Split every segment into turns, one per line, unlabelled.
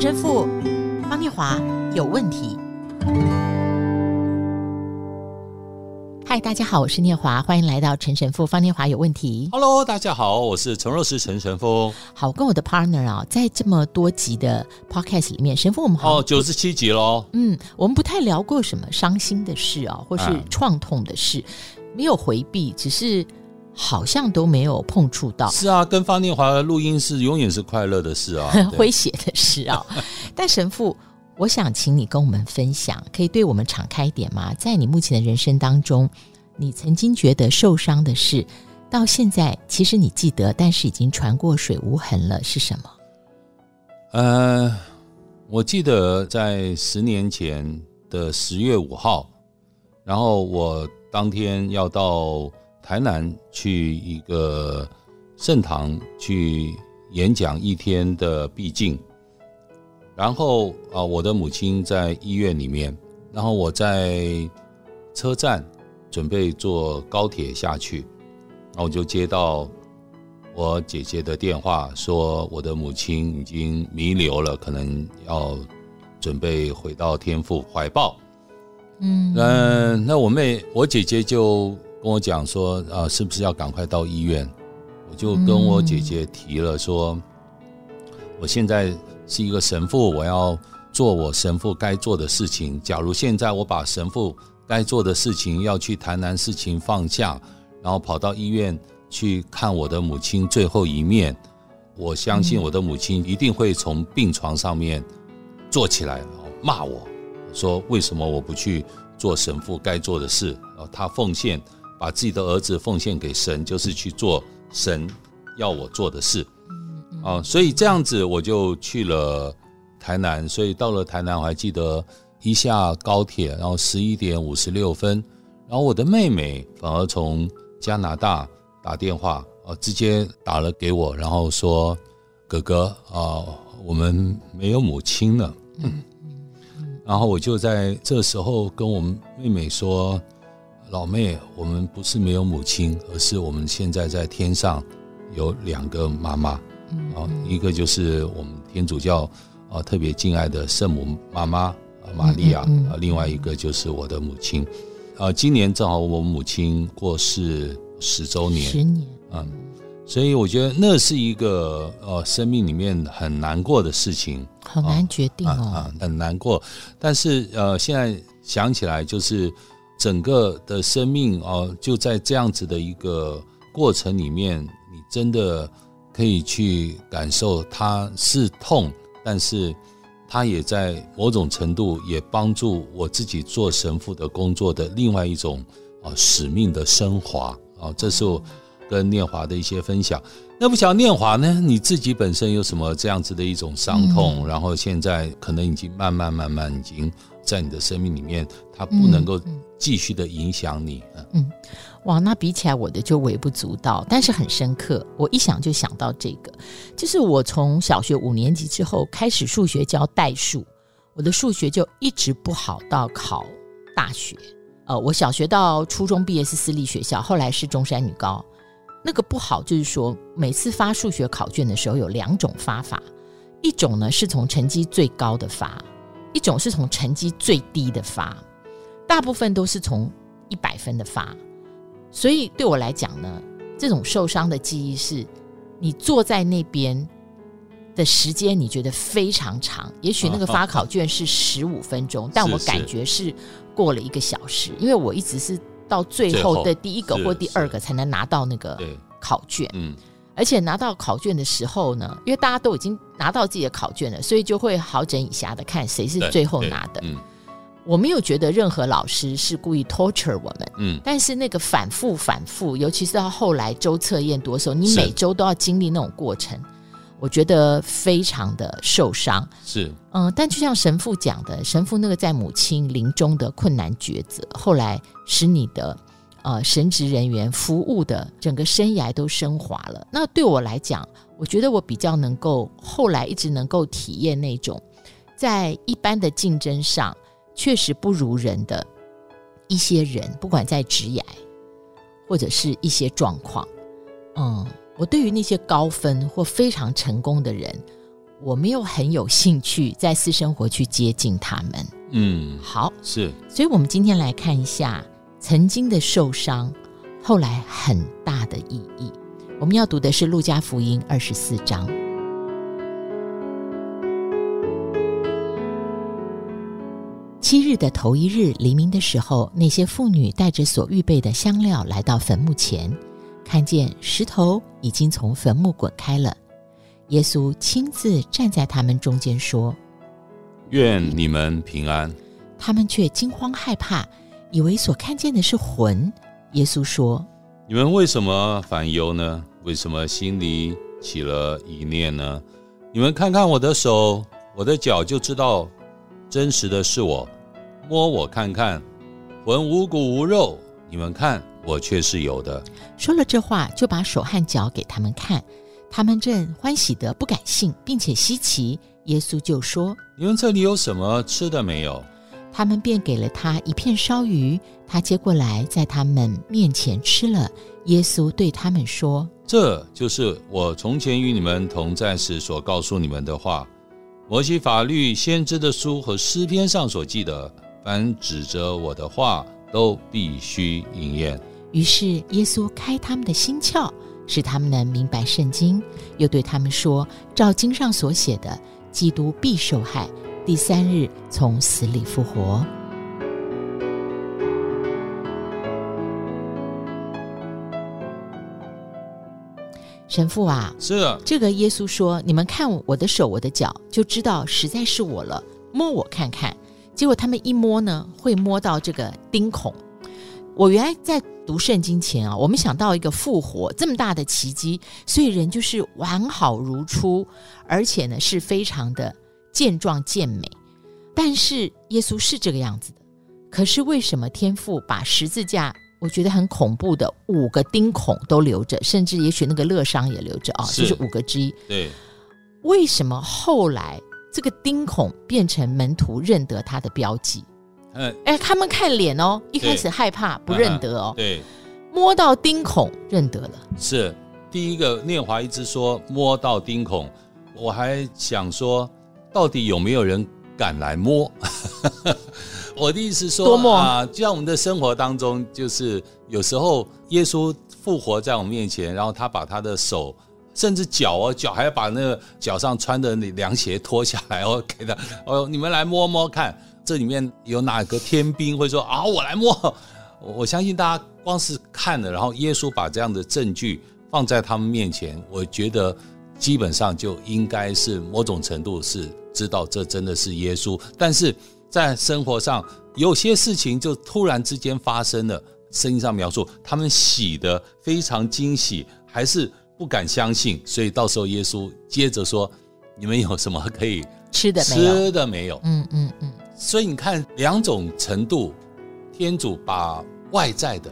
陈神父方念华有问题。嗨，大家好，我是念华，欢迎来到陈神父方念华有问题。
Hello，大家好，我是陈若石陈神父。
好，跟我的 partner 啊，在这么多集的 podcast 里面，神父我们好
哦，九十七集喽。
嗯，我们不太聊过什么伤心的事啊，或是创痛的事，嗯、没有回避，只是好像都没有碰触到。
是啊，跟方念华的录音是永远是快乐的事啊，
诙谐的事啊。但神父。我想请你跟我们分享，可以对我们敞开一点吗？在你目前的人生当中，你曾经觉得受伤的事，到现在其实你记得，但是已经船过水无痕了，是什么？
呃，我记得在十年前的十月五号，然后我当天要到台南去一个圣堂去演讲一天的毕竟。然后啊，我的母亲在医院里面，然后我在车站准备坐高铁下去，然后我就接到我姐姐的电话，说我的母亲已经弥留了，可能要准备回到天父怀抱。嗯，那那我妹我姐姐就跟我讲说啊，是不是要赶快到医院？我就跟我姐姐提了说，我现在。是一个神父，我要做我神父该做的事情。假如现在我把神父该做的事情要去台南事情放下，然后跑到医院去看我的母亲最后一面，我相信我的母亲一定会从病床上面坐起来，然后骂我说：“为什么我不去做神父该做的事？”然后他奉献，把自己的儿子奉献给神，就是去做神要我做的事。啊，所以这样子我就去了台南，所以到了台南，我还记得一下高铁，然后十一点五十六分，然后我的妹妹反而从加拿大打电话，啊，直接打了给我，然后说：“哥哥啊，我们没有母亲了。”嗯，然后我就在这时候跟我们妹妹说：“老妹，我们不是没有母亲，而是我们现在在天上有两个妈妈。”啊，一个就是我们天主教啊特别敬爱的圣母妈妈玛利亚啊，另外一个就是我的母亲啊。今年正好我母亲过世十周年，
十年，
嗯，所以我觉得那是一个呃生命里面很难过的事情，
好难决定哦，
啊，很难过。但是呃，现在想起来，就是整个的生命哦，就在这样子的一个过程里面，你真的。可以去感受，它是痛，但是它也在某种程度也帮助我自己做神父的工作的另外一种啊使命的升华啊，这是我跟念华的一些分享。那不晓得念华呢？你自己本身有什么这样子的一种伤痛？然后现在可能已经慢慢慢慢已经在你的生命里面，它不能够继续的影响你。
嗯。哇，那比起来我的就微不足道，但是很深刻。我一想就想到这个，就是我从小学五年级之后开始数学教代数，我的数学就一直不好到考大学。呃，我小学到初中毕业是私立学校，后来是中山女高。那个不好就是说，每次发数学考卷的时候有两种发法，一种呢是从成绩最高的发，一种是从成绩最低的发，大部分都是从一百分的发。所以对我来讲呢，这种受伤的记忆是，你坐在那边的时间，你觉得非常长。也许那个发考卷是十五分钟，但我感觉是过了一个小时，因为我一直是到最后的第一个或第二个才能拿到那个考卷。嗯，而且拿到考卷的时候呢，因为大家都已经拿到自己的考卷了，所以就会好整以暇的看谁是最后拿的。嗯。我没有觉得任何老师是故意 torture 我们，嗯，但是那个反复反复，尤其是到后来周测验多的时候，你每周都要经历那种过程，我觉得非常的受伤。
是，
嗯，但就像神父讲的，神父那个在母亲临终的困难抉择，后来使你的呃神职人员服务的整个生涯都升华了。那对我来讲，我觉得我比较能够后来一直能够体验那种在一般的竞争上。确实不如人的一些人，不管在职涯或者是一些状况，嗯，我对于那些高分或非常成功的人，我没有很有兴趣在私生活去接近他们。
嗯，
好，
是，
所以我们今天来看一下曾经的受伤，后来很大的意义。我们要读的是《路加福音》二十四章。七日的头一日黎明的时候，那些妇女带着所预备的香料来到坟墓前，看见石头已经从坟墓滚开了。耶稣亲自站在他们中间说：“
愿你们平安。”
他们却惊慌害怕，以为所看见的是魂。耶稣说：“
你们为什么烦忧呢？为什么心里起了疑念呢？你们看看我的手，我的脚，就知道真实的是我。摸我看看，魂无骨无肉，你们看我却是有的。”
说了这话，就把手和脚给他们看。他们正欢喜得不敢信，并且稀奇。耶稣就说：“
你们这里有什么吃的没有？”
他们便给了他一片烧鱼，他接过来，在他们面前吃了。耶稣对他们说：“
这就是我从前与你们同在时所告诉你们的话。摩西法律、先知的书和诗篇上所记的，凡指着我的话，都必须应验。”
于是耶稣开他们的心窍。使他们能明白圣经，又对他们说：“照经上所写的，基督必受害，第三日从死里复活。”神父啊，
是啊，
这个耶稣说：“你们看我的手，我的脚，就知道实在是我了。摸我看看。”结果他们一摸呢，会摸到这个钉孔。我原来在读圣经前啊，我们想到一个复活这么大的奇迹，所以人就是完好如初，而且呢是非常的健壮健美。但是耶稣是这个样子的，可是为什么天父把十字架，我觉得很恐怖的五个钉孔都留着，甚至也许那个乐伤也留着啊，这是五个之一。
对，
为什么后来这个钉孔变成门徒认得他的标记？
嗯，
哎，他们看脸哦，一开始害怕不认得哦，
对，
摸到钉孔认得了。
是第一个，念华一直说摸到钉孔，我还想说，到底有没有人敢来摸？我的意思
说，
啊，就像我们的生活当中，就是有时候耶稣复活在我们面前，然后他把他的手，甚至脚哦，脚还要把那个脚上穿的那凉鞋脱下来哦，给他哦，你们来摸摸看。这里面有哪个天兵会说啊？我来摸。我相信大家光是看了，然后耶稣把这样的证据放在他们面前，我觉得基本上就应该是某种程度是知道这真的是耶稣。但是在生活上有些事情就突然之间发生了，圣经上描述他们喜的非常惊喜，还是不敢相信。所以到时候耶稣接着说：“你们有什么可以
吃的没有？
吃的没有？”
嗯嗯嗯。
所以你看两种程度，天主把外在的，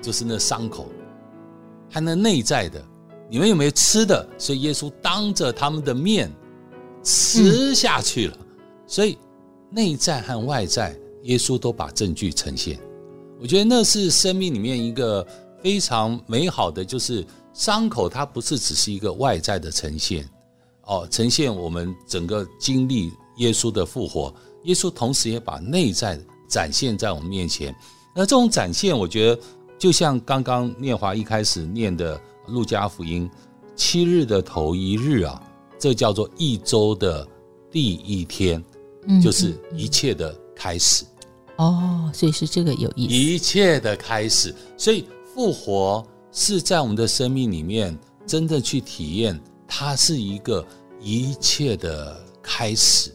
就是那伤口，还那内在的，你们有没有吃的？所以耶稣当着他们的面吃下去了。所以内在和外在，耶稣都把证据呈现。我觉得那是生命里面一个非常美好的，就是伤口它不是只是一个外在的呈现，哦，呈现我们整个经历耶稣的复活。耶稣同时也把内在展现在我们面前，那这种展现，我觉得就像刚刚念华一开始念的《路加福音》，七日的头一日啊，这叫做一周的第一天，就是一切的开始。
哦，所以是这个有意思。
一切的开始，所以复活是在我们的生命里面真正去体验，它是一个一切的开始。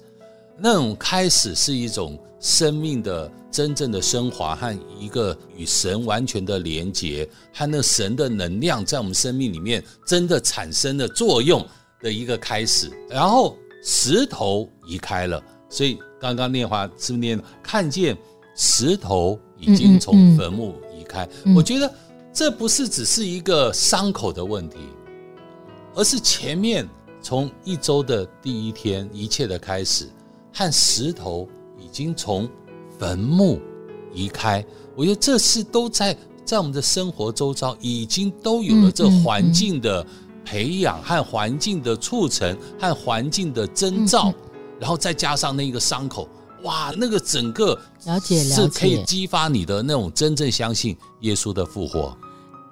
那种开始是一种生命的真正的升华和一个与神完全的连结，和那神的能量在我们生命里面真的产生的作用的一个开始。然后石头移开了，所以刚刚念华是不是念看见石头已经从坟墓移开？我觉得这不是只是一个伤口的问题，而是前面从一周的第一天一切的开始。和石头已经从坟墓移开，我觉得这是都在在我们的生活周遭已经都有了这环境的培养和环境的促成和环境的征兆，然后再加上那个伤口，哇，那个整个
了解了解，
是可以激发你的那种真正相信耶稣的复活。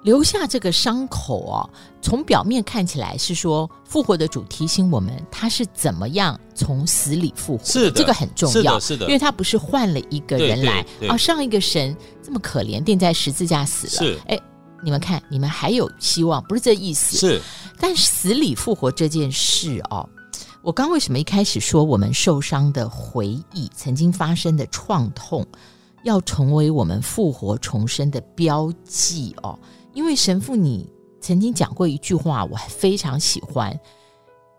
留下这个伤口哦，从表面看起来是说复活的主提醒我们，他是怎么样从死里复活。
是的，
这个很重要，
是的，是的，
因为他不是换了一个人来啊，上一个神这么可怜，钉在十字架死了。
是，
哎。你们看，你们还有希望，不是这意思。
是，
但死里复活这件事哦，我刚为什么一开始说我们受伤的回忆，曾经发生的创痛，要成为我们复活重生的标记哦？因为神父，你曾经讲过一句话，我还非常喜欢。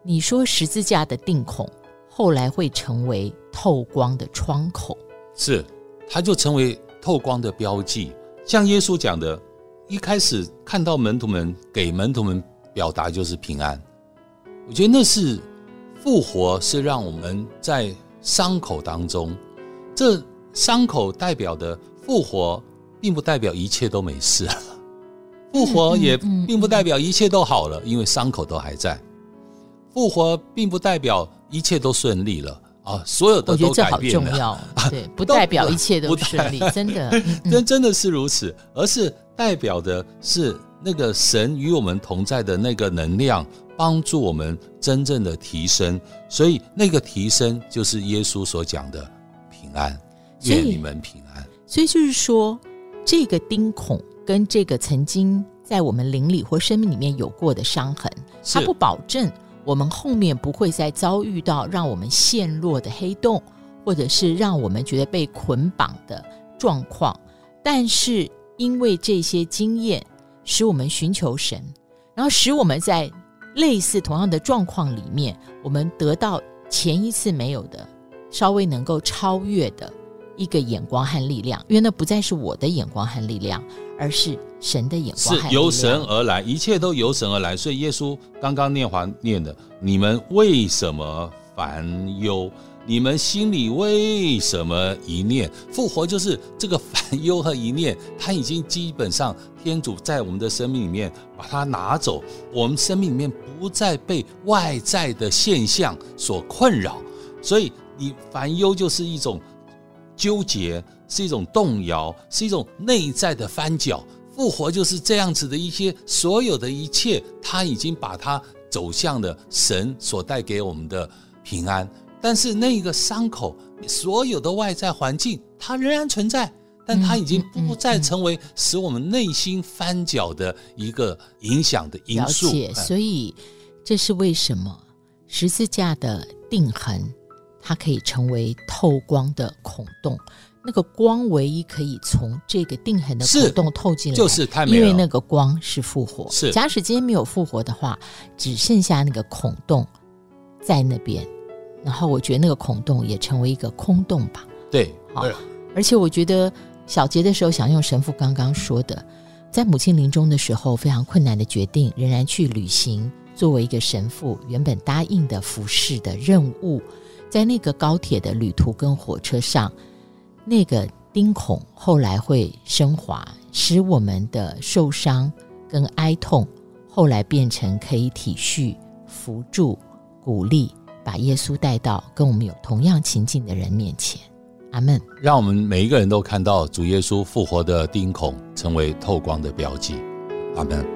你说十字架的钉孔后来会成为透光的窗口，
是，它就成为透光的标记，像耶稣讲的。一开始看到门徒们给门徒们表达就是平安，我觉得那是复活，是让我们在伤口当中，这伤口代表的复活，并不代表一切都没事了，复活也并不代表一切都好了，因为伤口都还在。复活并不代表一切都顺利了。啊，所有的都改变了。
我觉得这好重要，啊、对，不代表一切都顺利，真的，
真 真的是如此，而是代表的是那个神与我们同在的那个能量，帮助我们真正的提升。所以那个提升就是耶稣所讲的平安，愿你们平安。
所以就是说，这个钉孔跟这个曾经在我们灵里或生命里面有过的伤痕，它不保证。我们后面不会再遭遇到让我们陷落的黑洞，或者是让我们觉得被捆绑的状况。但是因为这些经验，使我们寻求神，然后使我们在类似同样的状况里面，我们得到前一次没有的，稍微能够超越的一个眼光和力量。因为那不再是我的眼光和力量，而是。神的眼光
是由神而来，一切都由神而来。所以耶稣刚刚念完念的，你们为什么烦忧？你们心里为什么一念？复活就是这个烦忧和一念，他已经基本上天主在我们的生命里面把它拿走，我们生命里面不再被外在的现象所困扰。所以你烦忧就是一种纠结，是一种动摇，是一种内在的翻搅。复活就是这样子的一些所有的一切，他已经把它走向了神所带给我们的平安。但是那个伤口，所有的外在环境，它仍然存在，但它已经不再成为使我们内心翻搅的一个影响的因素。
了解，所以这是为什么十字架的钉痕，它可以成为透光的孔洞。那个光唯一可以从这个定痕的孔洞透进来，
就是太，
因为那个光是复活。
是，
假使今天没有复活的话，只剩下那个孔洞在那边，然后我觉得那个孔洞也成为一个空洞吧。
对，
好。而且我觉得小杰的时候，想用神父刚刚说的，在母亲临终的时候非常困难的决定，仍然去履行作为一个神父原本答应的服侍的任务，在那个高铁的旅途跟火车上。那个钉孔后来会升华，使我们的受伤跟哀痛后来变成可以体恤、扶助、鼓励，把耶稣带到跟我们有同样情境的人面前。阿门。
让我们每一个人都看到主耶稣复活的钉孔成为透光的标记。阿门。